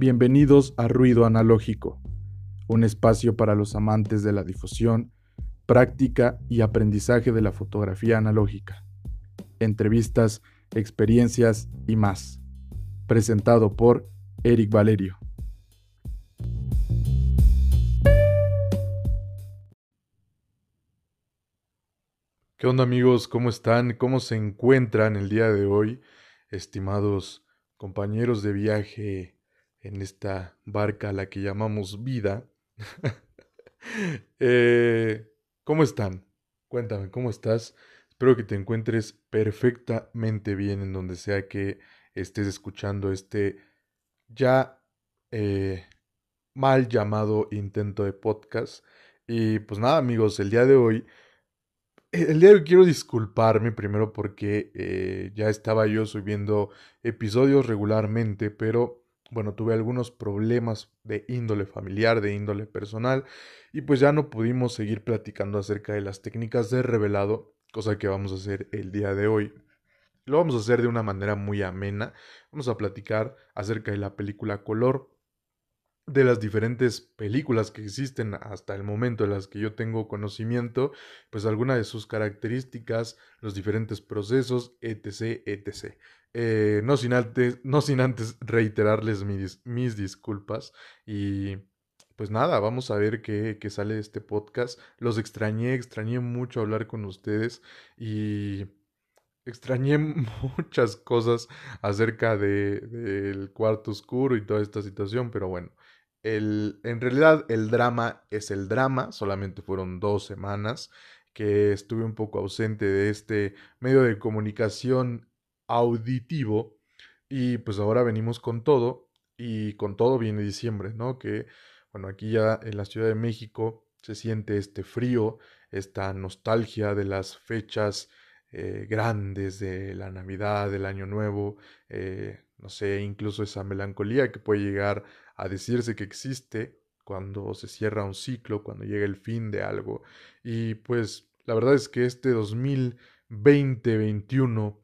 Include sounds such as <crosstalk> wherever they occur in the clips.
Bienvenidos a Ruido Analógico, un espacio para los amantes de la difusión, práctica y aprendizaje de la fotografía analógica. Entrevistas, experiencias y más. Presentado por Eric Valerio. ¿Qué onda amigos? ¿Cómo están? ¿Cómo se encuentran el día de hoy, estimados compañeros de viaje en esta barca a la que llamamos vida. <laughs> Eh, ¿Cómo están? Cuéntame, ¿cómo estás? Espero que te encuentres perfectamente bien en donde sea que estés escuchando este ya eh, mal llamado intento de podcast. Y pues nada amigos, el día de hoy, el día de hoy quiero disculparme primero porque eh, ya estaba yo subiendo episodios regularmente, pero bueno, tuve algunos problemas de índole familiar, de índole personal, y pues ya no pudimos seguir platicando acerca de las técnicas de revelado, cosa que vamos a hacer el día de hoy. Lo vamos a hacer de una manera muy amena. Vamos a platicar acerca de la película Color, de las diferentes películas que existen hasta el momento de las que yo tengo conocimiento, pues alguna de sus características, los diferentes procesos, etc, etc. Eh, no, sin antes, no sin antes reiterarles mis, mis, disculpas y pues nada, vamos a ver qué, qué, sale de este podcast. Los extrañé, extrañé mucho hablar con ustedes y extrañé <laughs> muchas cosas acerca del de, cuarto oscuro y toda esta situación, pero bueno. El, en realidad el drama es el drama, solamente fueron dos semanas que estuve un poco ausente de este medio de comunicación auditivo. Y pues ahora venimos con todo. Y con todo viene diciembre, ¿no? Que, bueno, aquí ya en la Ciudad de México se siente este frío, esta nostalgia de las fechas eh, grandes de la Navidad, del Año Nuevo, eh, no sé, incluso esa melancolía que puede llegar a decirse que existe cuando se cierra un ciclo, cuando llega el fin de algo. Y pues la verdad es que este 2020-21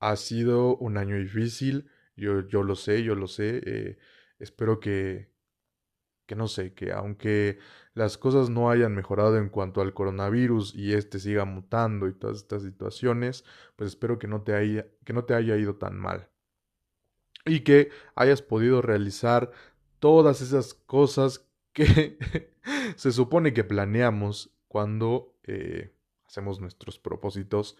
ha sido un año difícil, yo, yo lo sé, yo lo sé. Eh, espero que, que no sé, que aunque las cosas no hayan mejorado en cuanto al coronavirus y este siga mutando y todas estas situaciones, pues espero que no te haya, que no te haya ido tan mal. Y que hayas podido realizar todas esas cosas que <laughs> se supone que planeamos cuando eh, hacemos nuestros propósitos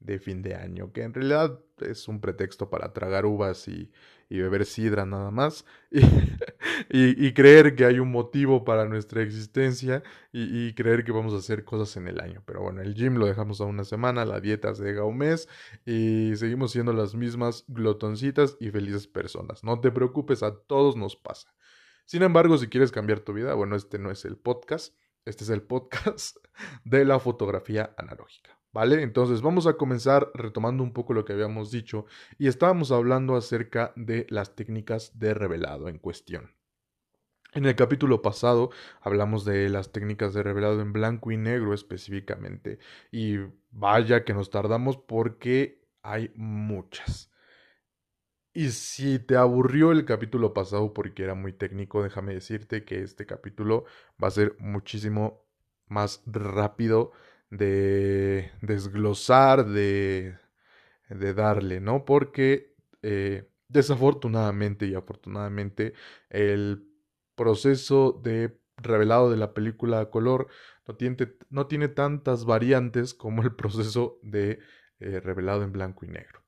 de fin de año, que en realidad es un pretexto para tragar uvas y, beber sidra nada más, <laughs> y, y, creer que hay un motivo para nuestra existencia y, creer que vamos a hacer cosas en el año. Pero bueno, el gym lo dejamos a una semana, la dieta se deja un mes y seguimos siendo las mismas glotoncitas y felices personas. No te preocupes, a todos nos pasa. Sin embargo, si quieres cambiar tu vida, bueno, este no es el podcast, este es el podcast <laughs> de la fotografía analógica. ¿Vale? Entonces vamos a comenzar retomando un poco lo que habíamos dicho y estábamos hablando acerca de las técnicas de revelado en cuestión. En el capítulo pasado hablamos de las técnicas de revelado en blanco y negro específicamente y vaya que nos tardamos porque hay muchas. Y si te aburrió el capítulo pasado porque era muy técnico, déjame decirte que este capítulo va a ser muchísimo más rápido de desglosar, de, de darle, ¿no? Porque eh, desafortunadamente y afortunadamente el proceso de revelado de la película a color no tiene, no tiene tantas variantes como el proceso de eh, revelado en blanco y negro.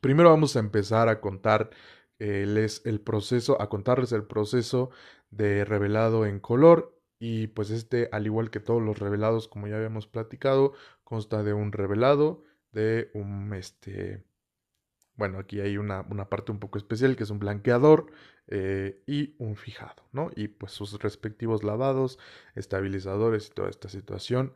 Primero vamos a empezar a contar el proceso, a contarles el proceso de revelado en color y pues este, al igual que todos los revelados, como ya habíamos platicado, consta de un revelado, de un, este, bueno, aquí hay una, una parte un poco especial que es un blanqueador eh, y un fijado, ¿no? Y pues sus respectivos lavados, estabilizadores y toda esta situación.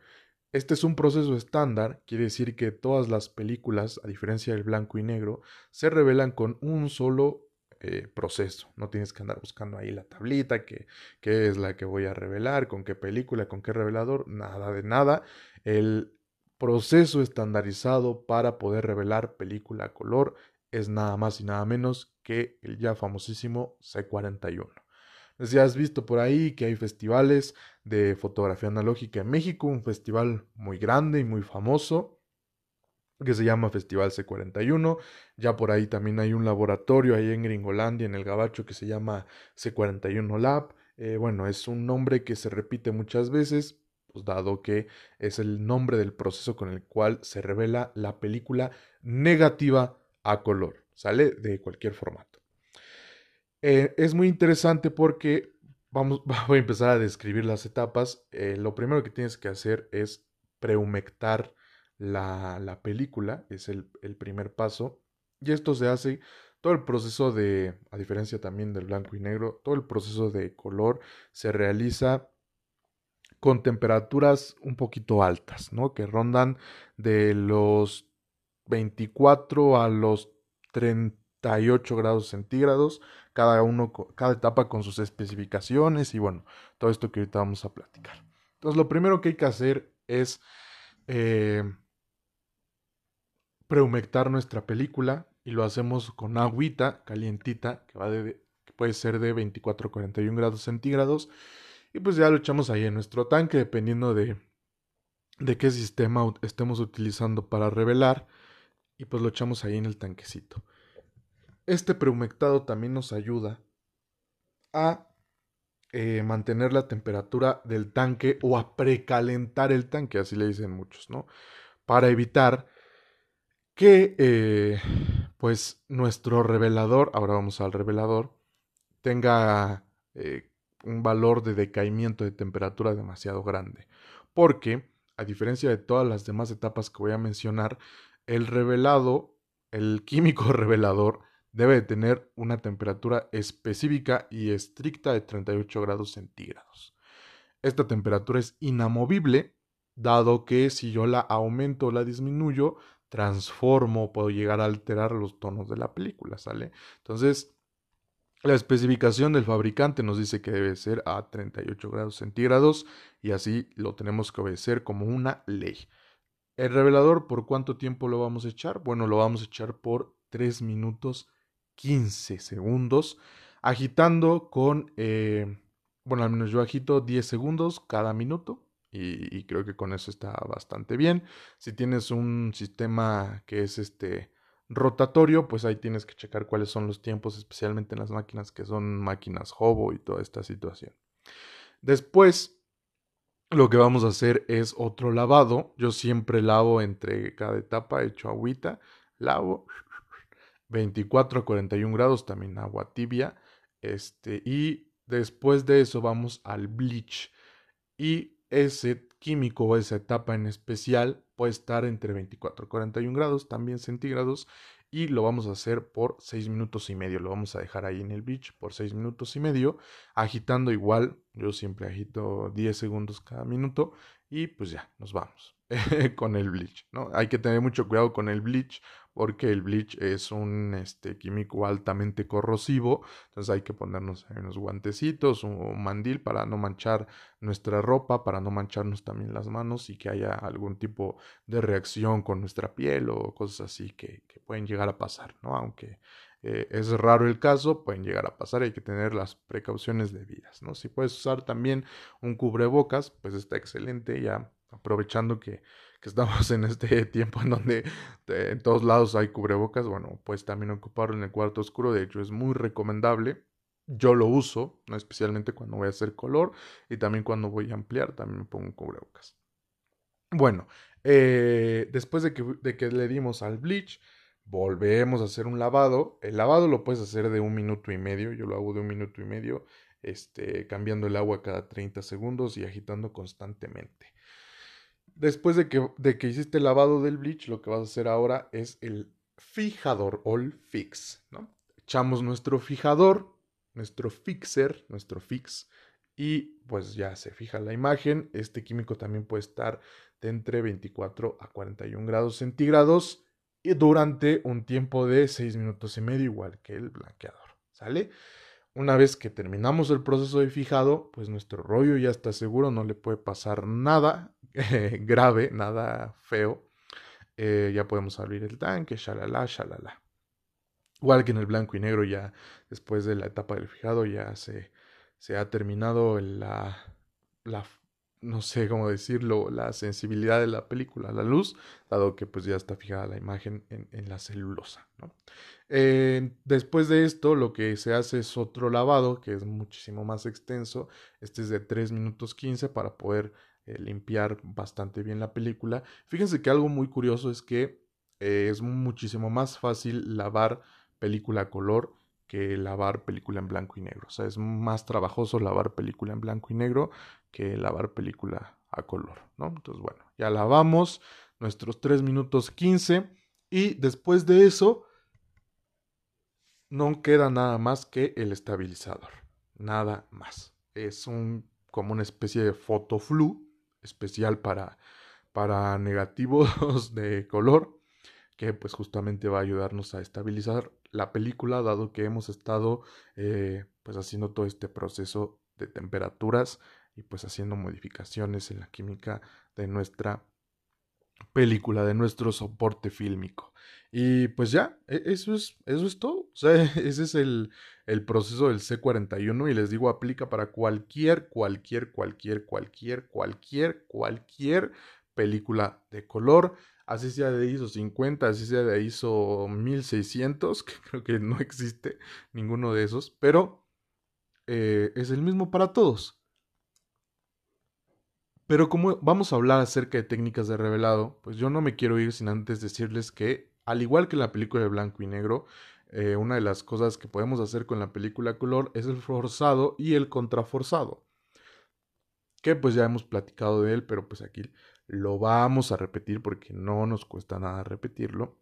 Este es un proceso estándar, quiere decir que todas las películas, a diferencia del blanco y negro, se revelan con un solo eh, proceso. No tienes que andar buscando ahí la tablita, que, es la que voy a revelar, con qué película, con qué revelador, nada de nada. El proceso estandarizado para poder revelar película a color es nada más y nada menos que el ya famosísimo C41. Ya has visto por ahí que hay festivales de fotografía analógica en México, un festival muy grande y muy famoso que se llama Festival C41. Ya por ahí también hay un laboratorio ahí en Gringolandia, en el Gabacho, que se llama C41 Lab. Eh, bueno, es un nombre que se repite muchas veces, pues dado que es el nombre del proceso con el cual se revela la película negativa a color, ¿sale? De cualquier formato. Eh, es muy interesante porque vamos, <laughs> voy a empezar a describir las etapas. Eh, lo primero que tienes que hacer es prehumectar la, película, es el, el, primer paso. Y esto se hace, todo el proceso de, a diferencia también del blanco y negro, todo el proceso de color se realiza con temperaturas un poquito altas, ¿no? Que rondan de los 24 a los 38 grados centígrados, cada uno, cada etapa con sus especificaciones y bueno, todo esto que ahorita vamos a platicar. Entonces, lo primero que hay que hacer es eh, prehumectar nuestra película y lo hacemos con agüita calientita que va de que puede ser de 24 a 41 grados centígrados y pues ya lo echamos ahí en nuestro tanque dependiendo de de qué sistema estemos utilizando para revelar y pues lo echamos ahí en el tanquecito. Este prehumectado también nos ayuda a eh, mantener la temperatura del tanque o a precalentar el tanque, así le dicen muchos, ¿no? Para evitar que eh, pues nuestro revelador, ahora vamos al revelador, tenga eh, un valor de decaimiento de temperatura demasiado grande. Porque, a diferencia de todas las demás etapas que voy a mencionar, el revelado, el químico <laughs> revelador, debe de tener una temperatura específica y estricta de 38 grados centígrados. Esta temperatura es inamovible, dado que si yo la aumento o la disminuyo, transformo, puedo llegar a alterar los tonos de la película, ¿sale? Entonces, la especificación del fabricante nos dice que debe ser a 38 grados centígrados y así lo tenemos que obedecer como una ley. El revelador, ¿por cuánto tiempo lo vamos a echar? Bueno, lo vamos a echar por 3 minutos 15 segundos, agitando con, eh, bueno, al menos yo agito 10 segundos cada minuto y, creo que con eso está bastante bien. Si tienes un sistema que es este rotatorio, pues ahí tienes que checar cuáles son los tiempos, especialmente en las máquinas que son máquinas hobo y toda esta situación. Después, lo que vamos a hacer es otro lavado. Yo siempre lavo entre cada etapa, echo agüita, lavo <laughs> 24 a 41 grados, también agua tibia. Este, y después de eso vamos al bleach. Y ese químico o esa etapa en especial puede estar entre 24 y 41 grados, también centígrados, y lo vamos a hacer por 6 minutos y medio. Lo vamos a dejar ahí en el beach por 6 minutos y medio, agitando igual. Yo siempre agito 10 segundos cada minuto y pues ya, nos vamos <laughs> con el bleach, ¿no? Hay que tener mucho cuidado con el bleach porque el bleach es un este, químico altamente corrosivo, entonces hay que ponernos unos guantecitos, un, mandil para no manchar nuestra ropa, para no mancharnos también las manos y que haya algún tipo de reacción con nuestra piel o cosas así que, que pueden llegar a pasar, ¿no? Aunque eh, es raro el caso, pueden llegar a pasar, hay que tener las precauciones debidas, ¿no? Si puedes usar también un cubrebocas, pues está excelente, ya aprovechando que, que estamos en este <laughs> tiempo en donde eh, en todos lados hay cubrebocas, bueno, pues también ocuparlo en el cuarto oscuro, de hecho es muy recomendable. Yo lo uso, ¿no? especialmente cuando voy a hacer color y también cuando voy a ampliar, también me pongo cubrebocas. Bueno, eh, después de que, de que le dimos al bleach, volvemos a hacer un lavado. El lavado lo puedes hacer de un minuto y medio, yo lo hago de un minuto y medio, este, cambiando el agua cada 30 segundos y agitando constantemente. Después de que, de que hiciste el lavado del bleach, lo que vas a hacer ahora es el fijador o el fix, ¿no? Echamos nuestro fijador, nuestro fixer, nuestro fix, y pues ya se fija la imagen. Este químico también puede estar de entre 24 a 41 grados centígrados y durante un tiempo de 6 minutos y medio, igual que el blanqueador, ¿sale? Una vez que terminamos el proceso de fijado, pues nuestro rollo ya está seguro, no le puede pasar nada <laughs> grave, nada feo. Eh, ya podemos abrir el tanque, shalala, shalala. Igual que en el blanco y negro ya después de la etapa del fijado ya se, se ha terminado la, la, no sé cómo decirlo, la sensibilidad de la película, la luz, dado que pues ya está fijada la imagen en, la celulosa. Eh, después de esto, lo que se hace es otro lavado, que es muchísimo más extenso. Este es de 3 minutos 15 para poder eh, limpiar bastante bien la película. Fíjense que algo muy curioso es que eh, es muchísimo más fácil lavar película a color que lavar película en blanco y negro. O sea, es más trabajoso lavar película en blanco y negro que lavar película a color, ¿no? Entonces, bueno, ya lavamos nuestros 3 minutos 15 y después de eso no queda nada más que el estabilizador, nada más. Es un como una especie de fotoflu especial para para negativos <laughs> de color que pues justamente va a ayudarnos a estabilizar la película, dado que hemos estado eh, pues haciendo todo este proceso de temperaturas y pues haciendo modificaciones en la química de nuestra película, de nuestro soporte fílmico. Y pues ya, e, eso es, eso es todo. O sea, <laughs> ese es el, el proceso del C41 y les digo, aplica para cualquier, cualquier, cualquier, cualquier, cualquier, cualquier película de color así sea de ISO 50, así sea de ISO 1600, que creo que no existe ninguno de esos, pero eh, es el mismo para todos. Pero como vamos a hablar acerca de técnicas de revelado, pues yo no me quiero ir sin antes decirles que, al igual que la película de blanco y negro, eh, una de las cosas que podemos hacer con la película color es el forzado y el contraforzado. Que pues ya hemos platicado de él, pero pues aquí lo vamos a repetir porque no nos cuesta nada repetirlo.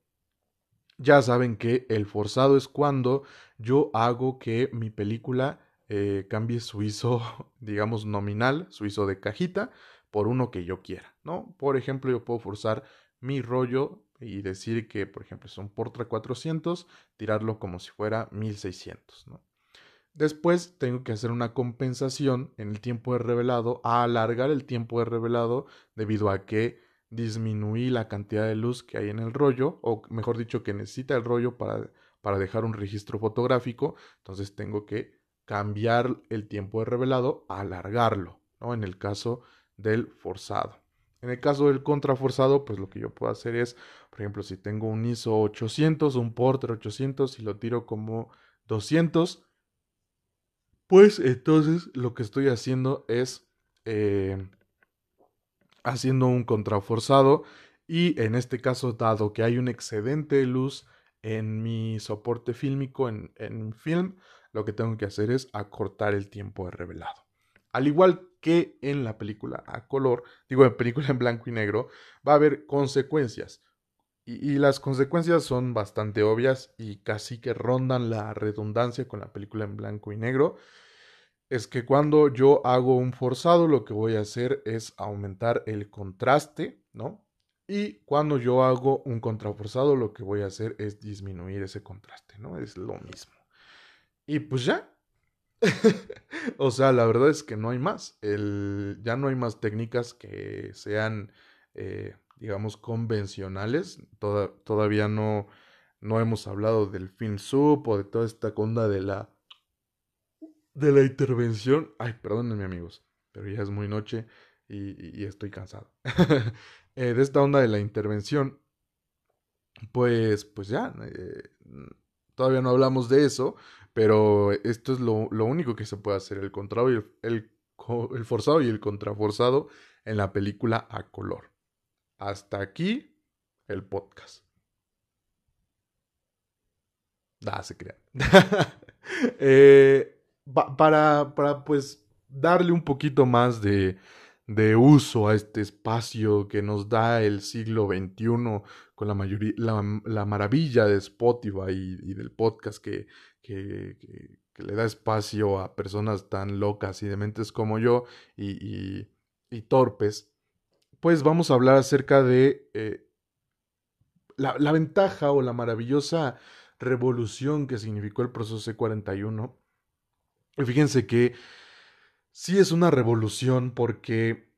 Ya saben que el forzado es cuando yo hago que mi película eh, cambie su ISO, <laughs> digamos, nominal, su ISO de cajita, por uno que yo quiera, ¿no? Por ejemplo, yo puedo forzar mi rollo y decir que, por ejemplo, es un Portra 400, tirarlo como si fuera 1600, ¿no? Después tengo que hacer una compensación en el tiempo de revelado, a alargar el tiempo de revelado debido a que disminuí la cantidad de luz que hay en el rollo, o mejor dicho, que necesita el rollo para, para dejar un registro fotográfico. Entonces tengo que cambiar el tiempo de revelado, alargarlo, ¿no? En el caso del forzado. En el caso del contraforzado, pues lo que yo puedo hacer es, por ejemplo, si tengo un ISO 800, un Porter 800 y lo tiro como 200, pues entonces lo que estoy haciendo es eh, haciendo un contraforzado y en este caso, dado que hay un excedente de luz en mi soporte fílmico en, en film, lo que tengo que hacer es acortar el tiempo de revelado. Al igual que en la película a color, digo en película en blanco y negro, va a haber consecuencias. Y, las consecuencias son bastante obvias y casi que rondan la redundancia con la película en blanco y negro es que cuando yo hago un forzado, lo que voy a hacer es aumentar el contraste, ¿no? Y cuando yo hago un contraforzado, lo que voy a hacer es disminuir ese contraste, ¿no? Es lo mismo. Y pues ya. <laughs> o sea, la verdad es que no hay más. El, ya no hay más técnicas que sean, eh, digamos, convencionales. todavía no, no hemos hablado del film sub o de toda esta onda de la de la intervención. Ay, perdónenme amigos, pero ya es muy noche y, estoy cansado. <laughs> Eh, de esta onda de la intervención, pues, pues ya, eh, todavía no hablamos de eso, pero esto es lo, único que se puede hacer, el, el, el, el forzado y el contraforzado en la película a color. Hasta aquí el podcast. Da, se crean. <laughs> eh, para, para pues darle un poquito más de, de uso a este espacio que nos da el siglo XXI con la, mayoría, la, maravilla de Spotify y, del podcast que, que, que, le da espacio a personas tan locas y dementes como yo y, y, torpes, pues vamos a hablar acerca de eh, la, ventaja o la maravillosa revolución que significó el proceso C41 y fíjense que sí es una revolución porque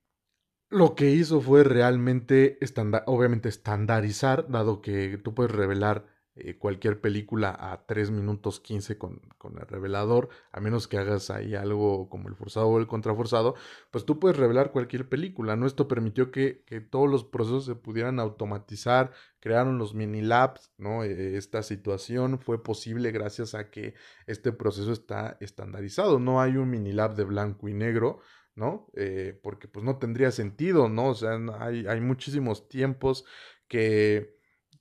lo que hizo fue realmente, obviamente, estandarizar, dado que tú puedes revelar eh, cualquier película a 3 minutos 15 con, con, el revelador, a menos que hagas ahí algo como el forzado o el contraforzado, pues tú puedes revelar cualquier película, ¿no? Esto permitió que, que todos los procesos se pudieran automatizar, crearon los mini labs, ¿no? E, esta situación fue posible gracias a que este proceso está estandarizado, no hay un mini lab de blanco y negro, ¿no? Eh, porque pues no tendría sentido, ¿no? O sea, hay, hay muchísimos tiempos que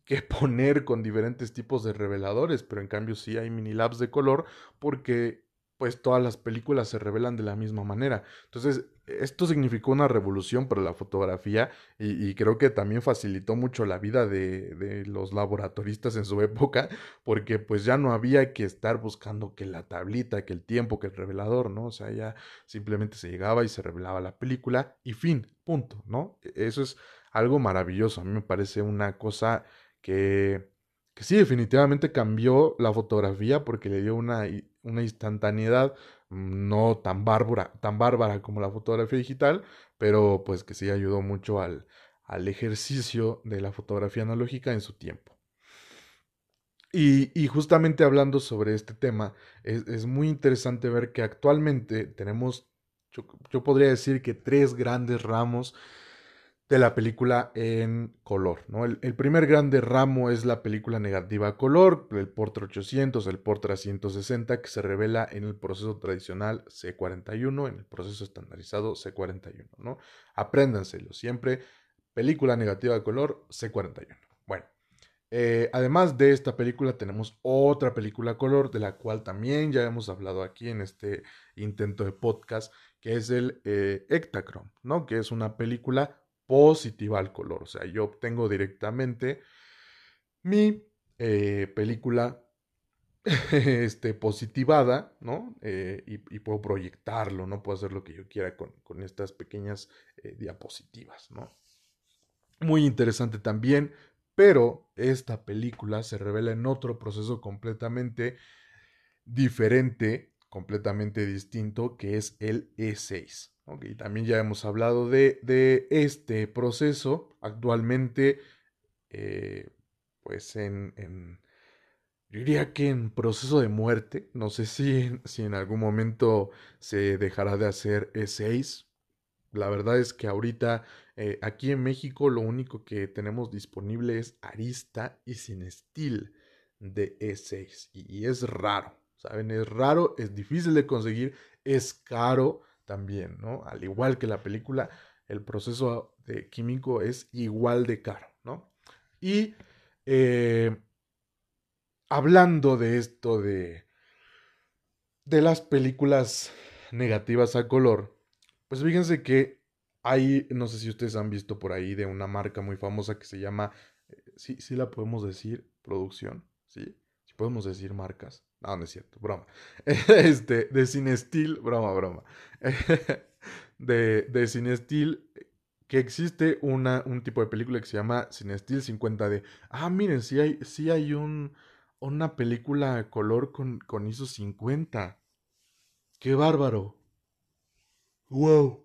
que poner con diferentes tipos de reveladores, pero en cambio sí hay mini labs de color porque pues todas las películas se revelan de la misma manera. Entonces, esto significó una revolución para la fotografía y, creo que también facilitó mucho la vida de, de, los laboratoristas en su época, porque pues ya no había que estar buscando que la tablita, que el tiempo, que el revelador, ¿no? O sea, ya simplemente se llegaba y se revelaba la película y fin, punto, ¿no? E, eso es algo maravilloso, a mí me parece una cosa que, que sí, definitivamente cambió la fotografía porque le dio una, una instantaneidad mm, no tan bárbara, tan bárbara como la fotografía digital, pero pues que sí ayudó mucho al, al ejercicio de la fotografía analógica en su tiempo. Y, y justamente hablando sobre este tema, es, es, muy interesante ver que actualmente tenemos, yo, yo podría decir que tres grandes ramos de la película en color. ¿no? El, primer grande ramo es la película negativa color, el Portra 800, el Portra 160, que se revela en el proceso tradicional C41, en el proceso estandarizado C41. ¿no? Apréndanselo siempre. Película negativa a color C41. Bueno, eh, además de esta película tenemos otra película color, de la cual también ya hemos hablado aquí en este intento de podcast, que es el eh, Ectachrome, ¿no? que es una película positiva al color. O sea, yo obtengo directamente mi eh, película <laughs> este, positivada, ¿no? Eh, y, puedo proyectarlo, ¿no? Puedo hacer lo que yo quiera con, estas pequeñas eh, diapositivas, ¿no? Muy interesante también, pero esta película se revela en otro proceso completamente diferente, completamente distinto, que es el E6. Ok, también ya hemos hablado de, este proceso. Actualmente, eh, pues en, yo diría que en proceso de muerte. No sé si, si en algún momento se dejará de hacer E6. La verdad es que ahorita eh, aquí en México lo único que tenemos disponible es Arista y Cinestil de E6. y es raro, ¿saben? Es raro, es difícil de conseguir, es caro también, ¿no? Al igual que la película, el proceso de químico es igual de caro, ¿no? Y eh, hablando de esto de, de las películas negativas a color, pues fíjense que hay, no sé si ustedes han visto por ahí de una marca muy famosa que se llama, eh, sí, sí la podemos decir, producción, ¿sí? Si podemos decir marcas. No, no es cierto, broma. <laughs> Este, de Cinestil, broma, broma. <laughs> De, de Cinestil, que existe una, un tipo de película que se llama Cinestil 50D. Ah, miren, sí hay, sí hay un, una película color con, con ISO 50. ¡Qué bárbaro! ¡Wow!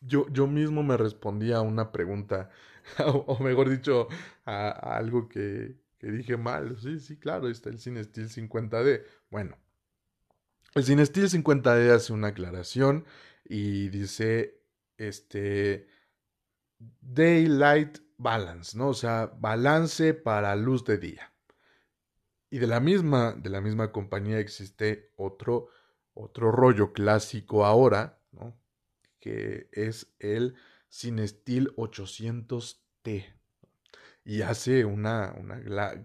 Yo, yo mismo me respondí a una pregunta, <laughs> o, mejor dicho, a algo que, que dije mal. Sí, sí, claro, está el Cinestil 50D. Bueno, el Cinestil 50D hace una aclaración y dice, este, Daylight Balance, ¿no? O sea, balance para luz de día. Y de la misma, de la misma compañía existe otro, otro rollo clásico ahora, ¿no? Que es el Cinestil 800T y hace una, una,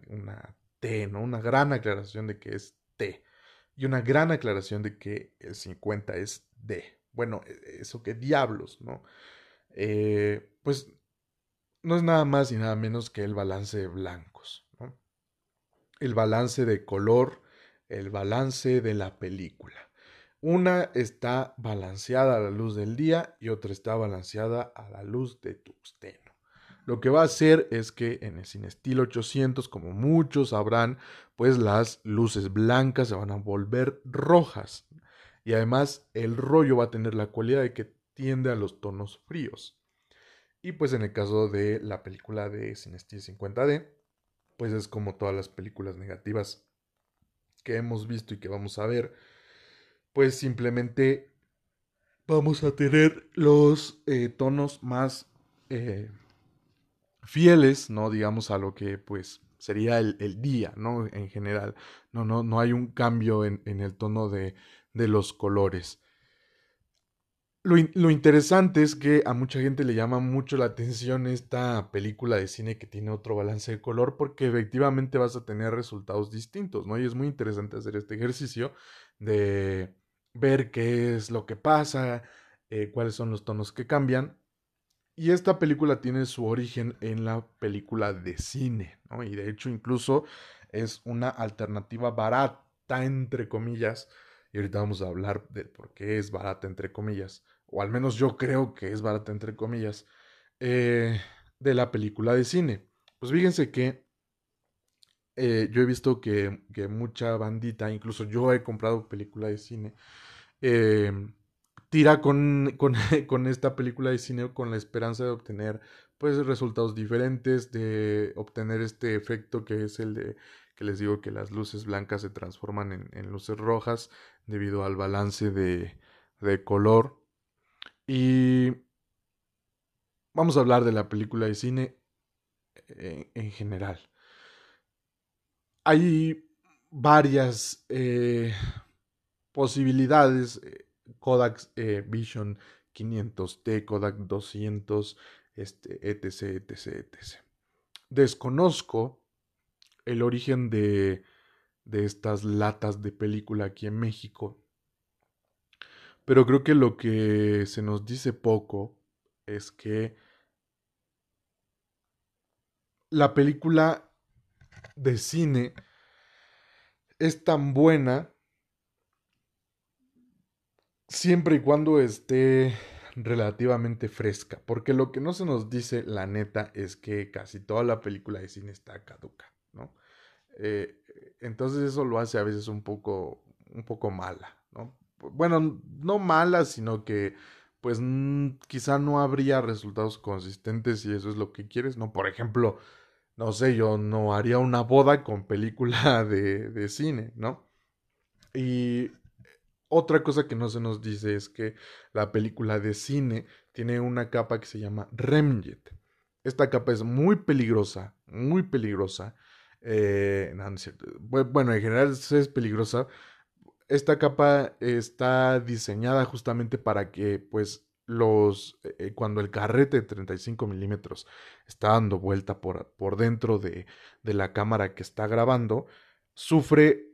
una T, ¿no? Una gran aclaración de que es T y una gran aclaración de que el 50 es D. Bueno, e, eso que diablos, ¿no? Eh, pues no es nada más y nada menos que el balance de blancos, ¿no? El balance de color, el balance de la película. Una está balanceada a la luz del día y otra está balanceada a la luz de tuxteno. Lo que va a hacer es que en el Cinestil 800, como muchos sabrán, pues las luces blancas se van a volver rojas. Y además el rollo va a tener la cualidad de que tiende a los tonos fríos. Y pues en el caso de la película de Cinestil 50D, pues es como todas las películas negativas que hemos visto y que vamos a ver, pues simplemente vamos a tener los eh, tonos más eh, fieles, ¿no? Digamos a lo que pues sería el, día, ¿no? En general. No, no, no hay un cambio en, en el tono de, de los colores. Lo, interesante es que a mucha gente le llama mucho la atención esta película de cine que tiene otro balance de color porque efectivamente vas a tener resultados distintos, ¿no? Y es muy interesante hacer este ejercicio de ver qué es lo que pasa, eh, cuáles son los tonos que cambian. Y esta película tiene su origen en la película de cine, ¿no? Y de hecho incluso es una alternativa barata, entre comillas, y ahorita vamos a hablar de por qué es barata, entre comillas o al menos yo creo que es barata entre comillas, eh, de la película de cine. Pues fíjense que eh, yo he visto que, mucha bandita, incluso yo he comprado película de cine, eh, tira <laughs> con, con, esta película de cine con la esperanza de obtener pues resultados diferentes, de obtener este efecto que es el de que les digo que las luces blancas se transforman en, luces rojas debido al balance de, de color y vamos a hablar de la película de cine en, general. Hay varias eh, posibilidades. Kodak eh, Vision 500T, Kodak 200, este, etc, etc, etc. Desconozco el origen de, de estas latas de película aquí en México. Pero creo que lo que se nos dice poco es que la película de cine es tan buena siempre y cuando esté relativamente fresca, porque lo que no se nos dice, la neta, es que casi toda la película de cine está caduca, ¿no? Eh, entonces eso lo hace a veces un poco, un poco mala, ¿no? bueno, no mala, sino que pues quizá no habría resultados consistentes si eso es lo que quieres, ¿no? Por ejemplo, no sé, yo no haría una boda con película <laughs> de, de cine, ¿no? Y otra cosa que no se nos dice es que la película de cine tiene una capa que se llama Remjet. Esta capa es muy peligrosa, muy peligrosa. Eh, bueno, en general es peligrosa esta capa está diseñada justamente para que, pues, los, eh, cuando el carrete de 35 milímetros está dando vuelta por, dentro de, de, la cámara que está grabando, sufre,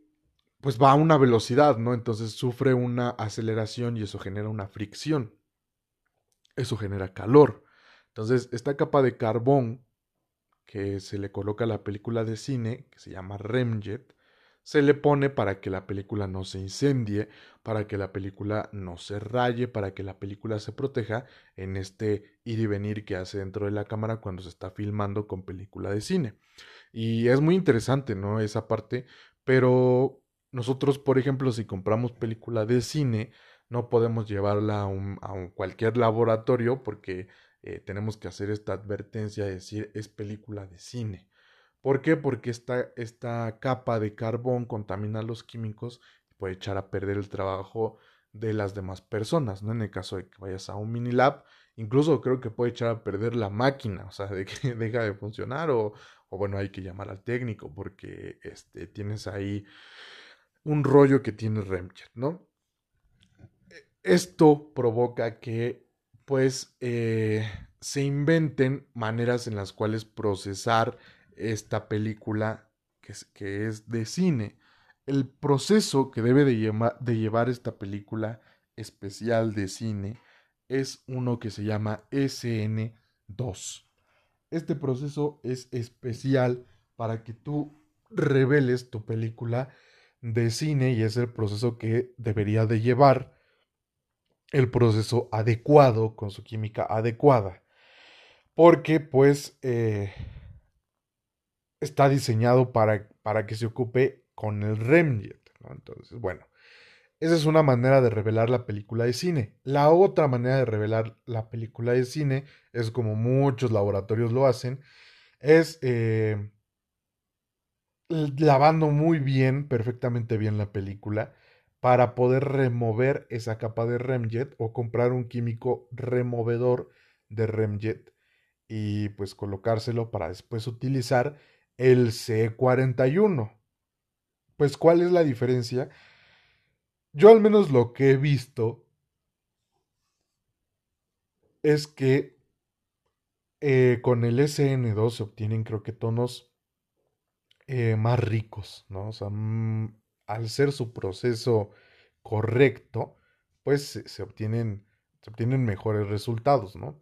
pues va a una velocidad, ¿no? Entonces sufre una aceleración y eso genera una fricción. Eso genera calor. Entonces, esta capa de carbón que se le coloca a la película de cine, que se llama Remjet, se le pone para que la película no se incendie, para que la película no se raye, para que la película se proteja en este ir y venir que hace dentro de la cámara cuando se está filmando con película de cine. Y es muy interesante, ¿no? Esa parte, pero nosotros, por ejemplo, si compramos película de cine, no podemos llevarla a, un, cualquier laboratorio porque eh, tenemos que hacer esta advertencia de decir es película de cine. ¿Por qué? Porque esta, esta capa de carbón contamina los químicos y puede echar a perder el trabajo de las demás personas, ¿no? En el caso de que vayas a un mini lab, incluso creo que puede echar a perder la máquina, o sea, de que <laughs> deja de funcionar o, o bueno, hay que llamar al técnico porque este, tienes ahí un rollo que tiene Remchet, ¿no? Esto provoca que, pues, eh, se inventen maneras en las cuales procesar esta película que es, que es de cine. El proceso que debe de, de llevar esta película especial de cine es uno que se llama SN2. Este proceso es especial para que tú reveles tu película de cine y es el proceso que debería de llevar el proceso adecuado con su química adecuada. Porque pues eh, está diseñado para, para que se ocupe con el Remjet. Entonces, bueno, esa es una manera de revelar la película de cine. La otra manera de revelar la película de cine es como muchos laboratorios lo hacen, es eh, lavando muy bien, perfectamente bien la película, para poder remover esa capa de remjet o comprar un químico removedor de remjet y pues colocárselo para después utilizar el C41. Pues ¿cuál es la diferencia? Yo al menos lo que he visto es que eh, con el SN2 se obtienen creo que tonos eh, más ricos, ¿no? O sea, mm, al ser su proceso correcto, pues se, obtienen, se obtienen mejores resultados, ¿no?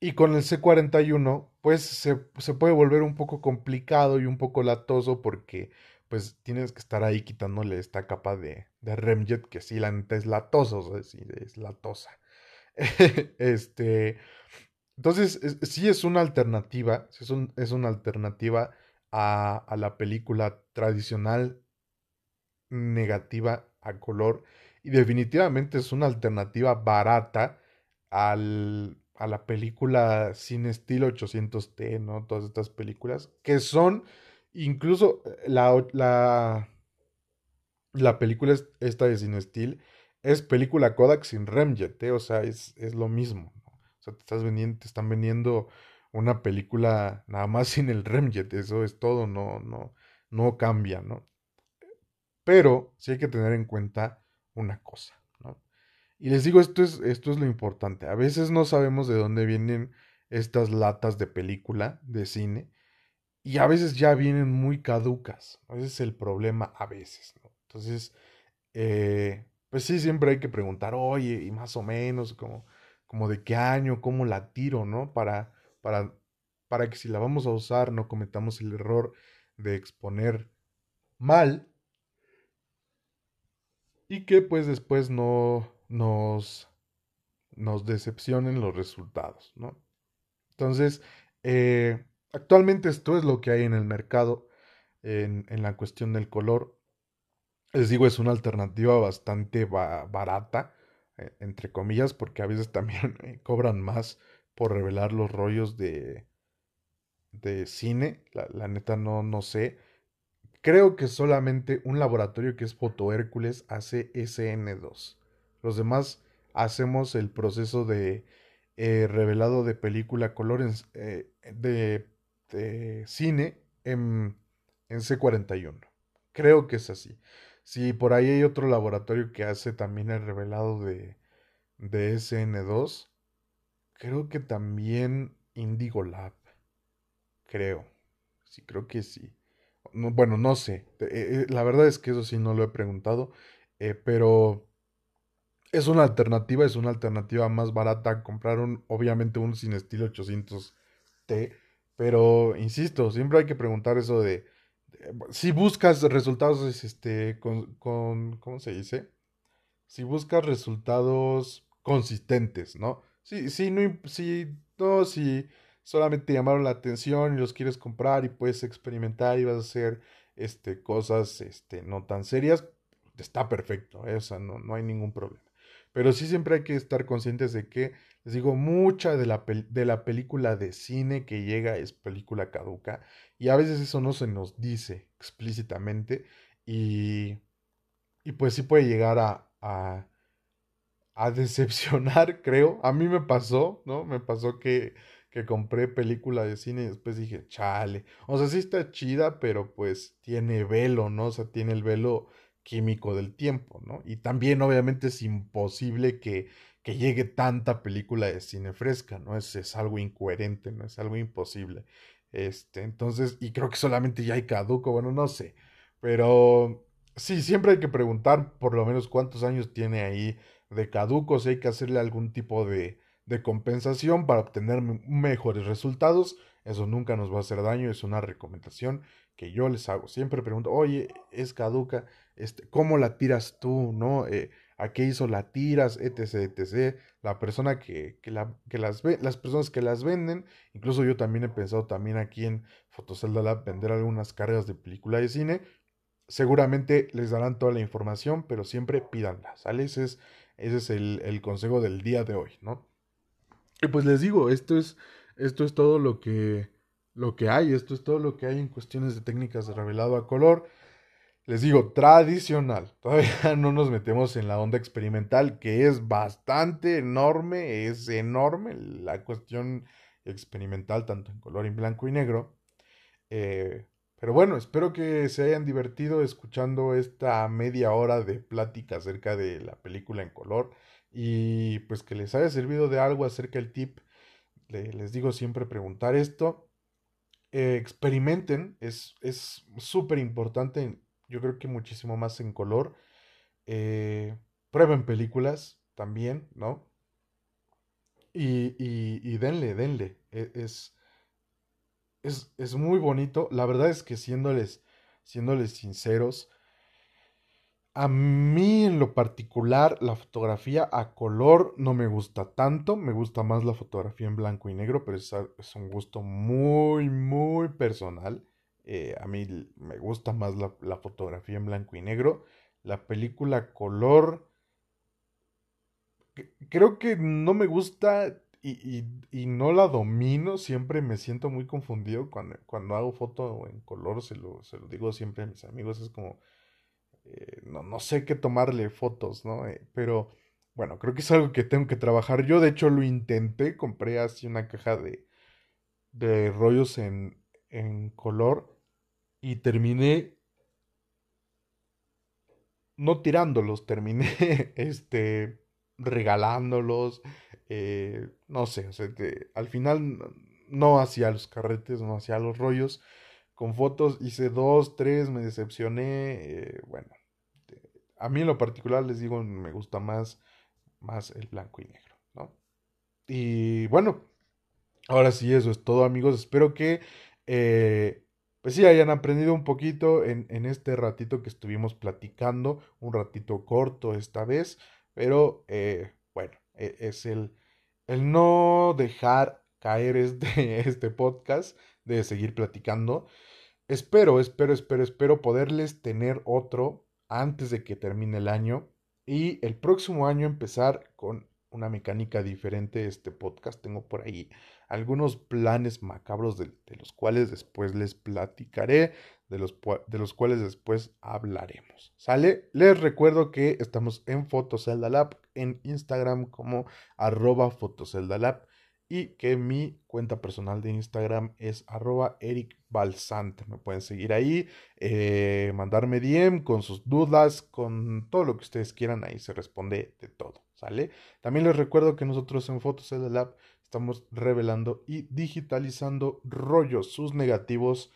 Y con el C41, pues se, puede volver un poco complicado y un poco latoso porque pues tienes que estar ahí quitándole esta capa de, de Remjet que sí, la neta es latoso, o sea, es latosa. <laughs> este, entonces, sí es una alternativa, es, es una alternativa a, la película tradicional negativa a color y definitivamente es una alternativa barata al, a la película sin estilo 800T, ¿no? Todas estas películas que son incluso eh, la, la, la película esta de sin estilo es película Kodak sin Remjet, ¿eh? o sea, es, es lo mismo. Te, estás vendiendo, están vendiendo una película nada más <laughs> sin el Remjet, eso es todo, no, no, no cambia, ¿no? Pero sí hay que tener en cuenta una cosa, ¿no? Y les digo, esto es, esto es lo importante. A veces no sabemos de dónde vienen estas latas de película, de cine, y a veces ya vienen muy caducas. Ese es el problema a veces, ¿no? Entonces, eh, pues sí, siempre hay que preguntar, oye, y más o menos, como, como de qué año, cómo la tiro, ¿no? Para, para, para que si la vamos a usar no cometamos el error de exponer mal y que pues después no nos, nos decepcionen los resultados, ¿no? Entonces, eh, actualmente esto es lo que hay en el mercado en, en, la cuestión del color. Les digo, es una alternativa bastante barata, eh, entre comillas, porque a veces también <laughs> eh, cobran más por revelar los rollos de, de cine. La, la neta no, no sé. Creo que solamente un laboratorio que es Foto Hércules hace SN2. Los demás hacemos el proceso de eh, revelado de película color eh, de, cine en, en, C41. Creo que es así. Si por ahí hay otro laboratorio que hace también el revelado de, de SN2, creo que también Indigo Lab. Creo. Sí, creo que sí bueno, no sé. Eh, eh, la verdad es que eso sí no lo he preguntado. Eh, pero es una alternativa, es una alternativa más barata. comprar un, obviamente un sin estilo 800T. Pero, insisto, siempre hay que preguntar eso de, si buscas resultados, este, con, con, ¿cómo se dice? Si buscas resultados consistentes, ¿no? Sí, sí, no, sí, no, si solamente llamaron la atención y los quieres comprar y puedes experimentar y vas a hacer este, cosas este, no tan serias, está perfecto, ¿eh? o sea, no, no hay ningún problema. Pero sí siempre hay que estar conscientes de que, les digo, mucha de la, de la película de cine que llega es película caduca y a veces eso no se nos dice explícitamente y, y pues sí puede llegar a, a, a decepcionar, <laughs> creo. A mí me pasó, ¿no? Me pasó que que compré película de cine y después dije, chale. O sea, sí está chida, pero pues tiene velo, ¿no? O sea, tiene el velo químico del tiempo, ¿no? Y también obviamente es imposible que, que llegue tanta película de cine fresca, ¿no? Es, es algo incoherente, ¿no? Es algo imposible. Este, entonces, y creo que solamente ya hay caduco, bueno, no sé. Pero sí, siempre hay que preguntar por lo menos cuántos años tiene ahí de caduco, si hay que hacerle algún tipo de, de compensación para obtener mejores resultados. Eso nunca nos va a hacer daño, es una recomendación que yo les hago. Siempre pregunto, oye, es caduca, este, ¿cómo la tiras tú? ¿No? Eh, ¿A qué hizo la tiras? etc, etc. La persona que, que, la, que las ve, las personas que las venden, incluso yo también he pensado también aquí en Fotocelda Lab vender algunas cargas de película de cine. Seguramente les darán toda la información, pero siempre pídanla, ¿sale? Ese es, ese es el, el consejo del día de hoy, ¿no? Y pues les digo, esto es, esto es todo lo que, lo que hay. Esto es todo lo que hay en cuestiones de técnicas de revelado a color. Les digo, tradicional. <laughs> Todavía no nos metemos en la onda experimental, que es bastante enorme, es enorme la cuestión experimental, tanto en color en blanco y negro. Eh, pero bueno, espero que se hayan divertido escuchando esta media hora de plática acerca de la película en color y pues que les haya servido de algo acerca del tip. les digo siempre preguntar esto. Eh, experimenten, es súper importante, yo creo que muchísimo más en color. Eh, prueben películas también, ¿no? Y, y, denle, denle. E, es, es, muy bonito. La verdad es que siéndoles, siéndoles sinceros, a mí en lo particular la fotografía a color no me gusta tanto, me gusta más la fotografía en blanco y negro, pero es, es un gusto muy, muy personal. Eh, a mí me gusta más la, fotografía en blanco y negro. La película color, creo que no me gusta y, y, no la domino, siempre me siento muy confundido cuando, cuando hago foto en color, se lo, se lo digo siempre a mis amigos, es como, eh, no, no, sé qué tomarle fotos, ¿no? Eh, pero bueno, creo que es algo que tengo que trabajar. Yo de hecho lo intenté, compré así una caja de, de rollos en, en color y terminé no tirándolos, terminé <laughs> este regalándolos, eh, no sé, o sea, al final no hacía los carretes, no hacía los rollos. Con fotos hice dos, tres, me decepcioné. Eh, bueno, a mí en lo particular les digo, me gusta más, más el blanco y negro, ¿no? Y bueno, ahora sí, eso es todo, amigos. Espero que, eh, pues sí, hayan aprendido un poquito en, este ratito que estuvimos platicando, un ratito corto esta vez, pero bueno, e, es el, el no dejar caer este, <laughs> este podcast, de seguir platicando. Espero, espero, espero, espero poderles tener otro antes de que termine el año y el próximo año empezar con una mecánica diferente este podcast. Tengo por ahí algunos planes macabros de, los cuales después les platicaré, de los, de los, cuales después hablaremos. ¿Sale? Les recuerdo que estamos en Fotoceldalab, en Instagram como arroba Fotoceldalab y que mi cuenta personal de Instagram es arroba Eric. Me pueden seguir ahí, eh, mandarme DM con sus dudas, con todo lo que ustedes quieran, ahí se responde de ¿sale? También les recuerdo que nosotros en Fotoceldalab estamos revelando y digitalizando rollos, sus negativos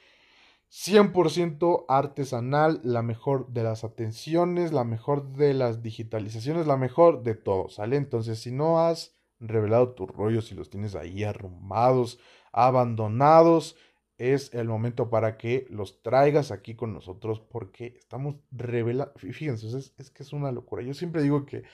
100% artesanal, la mejor de las atenciones, la mejor de las digitalizaciones, la mejor de todo, ¿sale? Entonces, si no has revelado tus rollos, si los tienes ahí arrumbados, abandonados, es el momento para que los traigas aquí con nosotros porque estamos revelando, fíjense, es, es, que es una locura. Yo siempre digo que,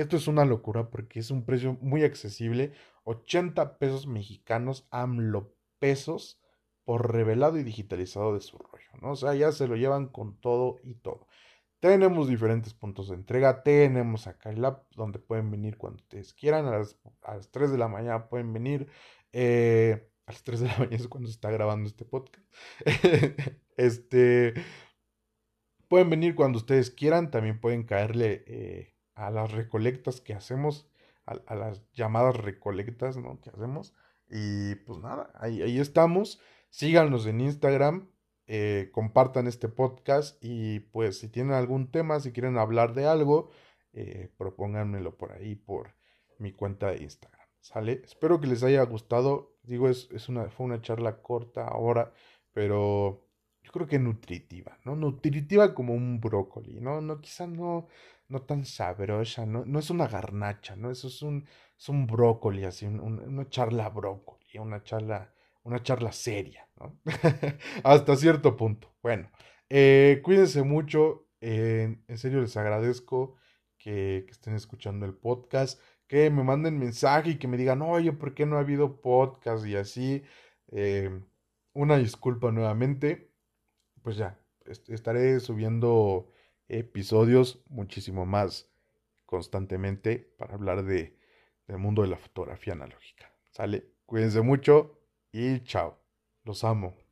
esto es una locura porque es un precio muy accesible, 80 pesos mexicanos, AMLO pesos por revelado y digitalizado de su rollo, ¿no? O sea, ya se lo llevan con todo y todo. Tenemos diferentes puntos de entrega, tenemos acá el app donde pueden venir cuando ustedes quieran, a las, a las 3 de la mañana pueden venir, eh, a las 3 de la <laughs> mañana es cuando se está grabando este podcast. <laughs> este, pueden venir cuando ustedes quieran, también pueden caerle eh, a las recolectas que hacemos, a, las llamadas recolectas, ¿no? Que hacemos. Y pues nada, ahí, ahí estamos. Síganos en Instagram, eh, compartan este podcast y pues si tienen algún tema, si quieren hablar de algo, eh, propónganmelo por ahí, por mi cuenta de Instagram. ¿Sale? Espero que les haya gustado. Digo, es, es una, fue una charla corta ahora, pero yo creo que nutritiva, ¿no? Nutritiva como un brócoli, ¿no? No, quizá no, no tan sabrosa, ¿no? No es una garnacha, ¿no? Eso es un, es un brócoli, así, una charla brócoli, una charla una charla seria, ¿no? <laughs> Hasta cierto punto. Bueno, eh, cuídense mucho. en serio les agradezco que, estén escuchando el podcast, que me manden mensaje y que me digan, oye, ¿por qué no ha habido podcast? Y así. Eh, una disculpa nuevamente. Pues ya, estaré subiendo episodios muchísimo más constantemente para hablar de, del mundo de la fotografía analógica. ¿Sale? Cuídense mucho y chao. Los amo.